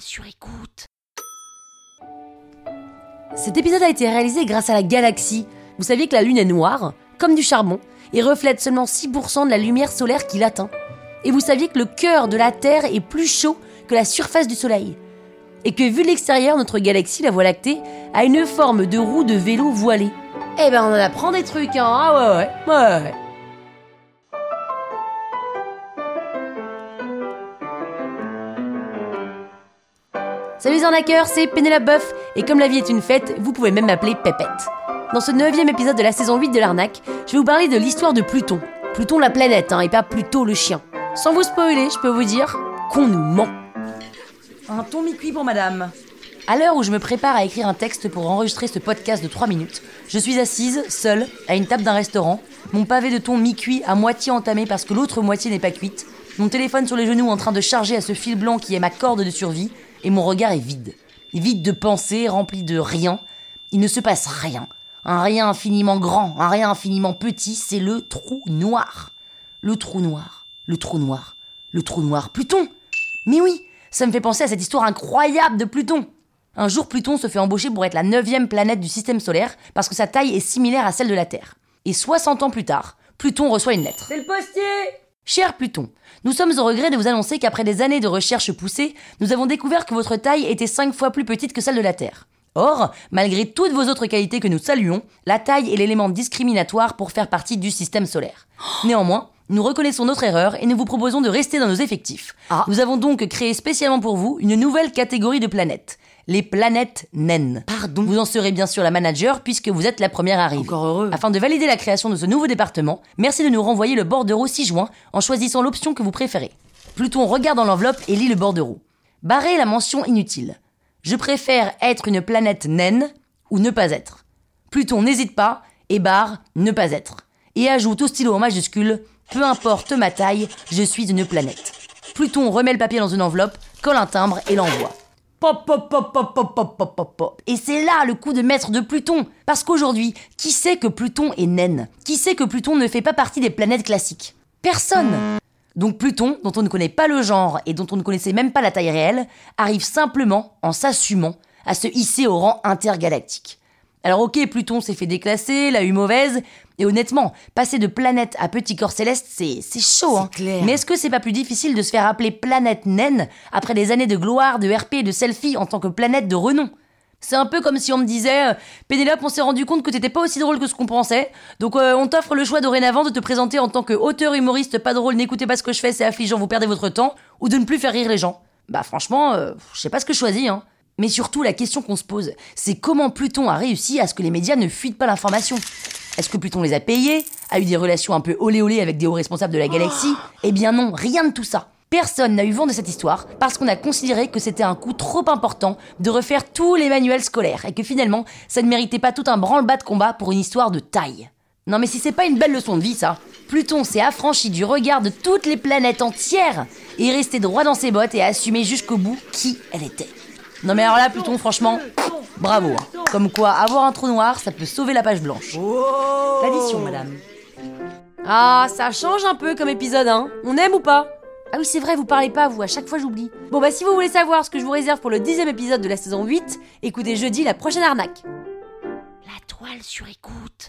sur écoute. Cet épisode a été réalisé grâce à la galaxie. Vous saviez que la Lune est noire, comme du charbon, et reflète seulement 6% de la lumière solaire qui l'atteint. Et vous saviez que le cœur de la Terre est plus chaud que la surface du Soleil. Et que vu de l'extérieur, notre galaxie, la Voie lactée, a une forme de roue de vélo voilée. Eh ben on en apprend des trucs, hein Ah ouais, ouais. Salut les arnaqueurs, c'est Pénélope Boeuf, et comme la vie est une fête, vous pouvez même m'appeler Pépette. Dans ce neuvième épisode de la saison 8 de l'arnaque, je vais vous parler de l'histoire de Pluton. Pluton la planète, hein, et pas Pluto le chien. Sans vous spoiler, je peux vous dire qu'on nous ment. Un ton mi-cuit pour madame. À l'heure où je me prépare à écrire un texte pour enregistrer ce podcast de 3 minutes, je suis assise, seule, à une table d'un restaurant, mon pavé de thon mi-cuit à moitié entamé parce que l'autre moitié n'est pas cuite, mon téléphone sur les genoux en train de charger à ce fil blanc qui est ma corde de survie, et mon regard est vide. Vide de pensées, rempli de rien. Il ne se passe rien. Un rien infiniment grand, un rien infiniment petit, c'est le trou noir. Le trou noir, le trou noir, le trou noir. Pluton Mais oui, ça me fait penser à cette histoire incroyable de Pluton. Un jour, Pluton se fait embaucher pour être la neuvième planète du système solaire parce que sa taille est similaire à celle de la Terre. Et 60 ans plus tard, Pluton reçoit une lettre. C'est le postier Cher Pluton, nous sommes au regret de vous annoncer qu'après des années de recherches poussées, nous avons découvert que votre taille était 5 fois plus petite que celle de la Terre. Or, malgré toutes vos autres qualités que nous saluons, la taille est l'élément discriminatoire pour faire partie du système solaire. Néanmoins, nous reconnaissons notre erreur et nous vous proposons de rester dans nos effectifs. Ah. Nous avons donc créé spécialement pour vous une nouvelle catégorie de planètes. Les planètes naines. Pardon Vous en serez bien sûr la manager puisque vous êtes la première arrivée. Encore heureux. Afin de valider la création de ce nouveau département, merci de nous renvoyer le bordereau 6 juin en choisissant l'option que vous préférez. Pluton regarde dans l'enveloppe et lit le bordereau. Barrez la mention inutile. Je préfère être une planète naine ou ne pas être. Pluton n'hésite pas et barre ne pas être. Et ajoute au stylo en majuscule peu importe ma taille, je suis une planète. Pluton remet le papier dans une enveloppe, colle un timbre et l'envoie. Et c'est là le coup de maître de Pluton. Parce qu'aujourd'hui, qui sait que Pluton est naine? Qui sait que Pluton ne fait pas partie des planètes classiques? Personne Donc Pluton, dont on ne connaît pas le genre et dont on ne connaissait même pas la taille réelle, arrive simplement, en s'assumant, à se hisser au rang intergalactique. Alors ok, Pluton s'est fait déclasser, l'a eu mauvaise, et honnêtement, passer de planète à petit corps céleste, c'est c'est chaud, hein. clair. Mais est-ce que c'est pas plus difficile de se faire appeler planète naine après des années de gloire, de RP et de selfie en tant que planète de renom? C'est un peu comme si on me disait euh, Pénélope, on s'est rendu compte que t'étais pas aussi drôle que ce qu'on pensait, donc euh, on t'offre le choix dorénavant de te présenter en tant que auteur humoriste pas drôle, n'écoutez pas ce que je fais, c'est affligeant, vous perdez votre temps, ou de ne plus faire rire les gens. Bah franchement, euh, je sais pas ce que je choisis, hein. Mais surtout, la question qu'on se pose, c'est comment Pluton a réussi à ce que les médias ne fuitent pas l'information? Est-ce que Pluton les a payés? A eu des relations un peu olé olé avec des hauts responsables de la galaxie? Eh bien non, rien de tout ça. Personne n'a eu vent de cette histoire parce qu'on a considéré que c'était un coût trop important de refaire tous les manuels scolaires et que finalement, ça ne méritait pas tout un branle-bas de combat pour une histoire de taille. Non mais si c'est pas une belle leçon de vie ça Pluton s'est affranchi du regard de toutes les planètes entières et est resté droit dans ses bottes et a assumé jusqu'au bout qui elle était. Non mais alors là Pluton franchement, bravo. hein. Comme quoi, avoir un trou noir, ça peut sauver la page blanche. Oh L'addition madame. Ah, ça change un peu comme épisode, hein On aime ou pas? Ah oui c'est vrai, vous parlez pas vous, à chaque fois j'oublie. Bon bah si vous voulez savoir ce que je vous réserve pour le dixième épisode de la saison 8, écoutez jeudi la prochaine arnaque. La toile sur écoute.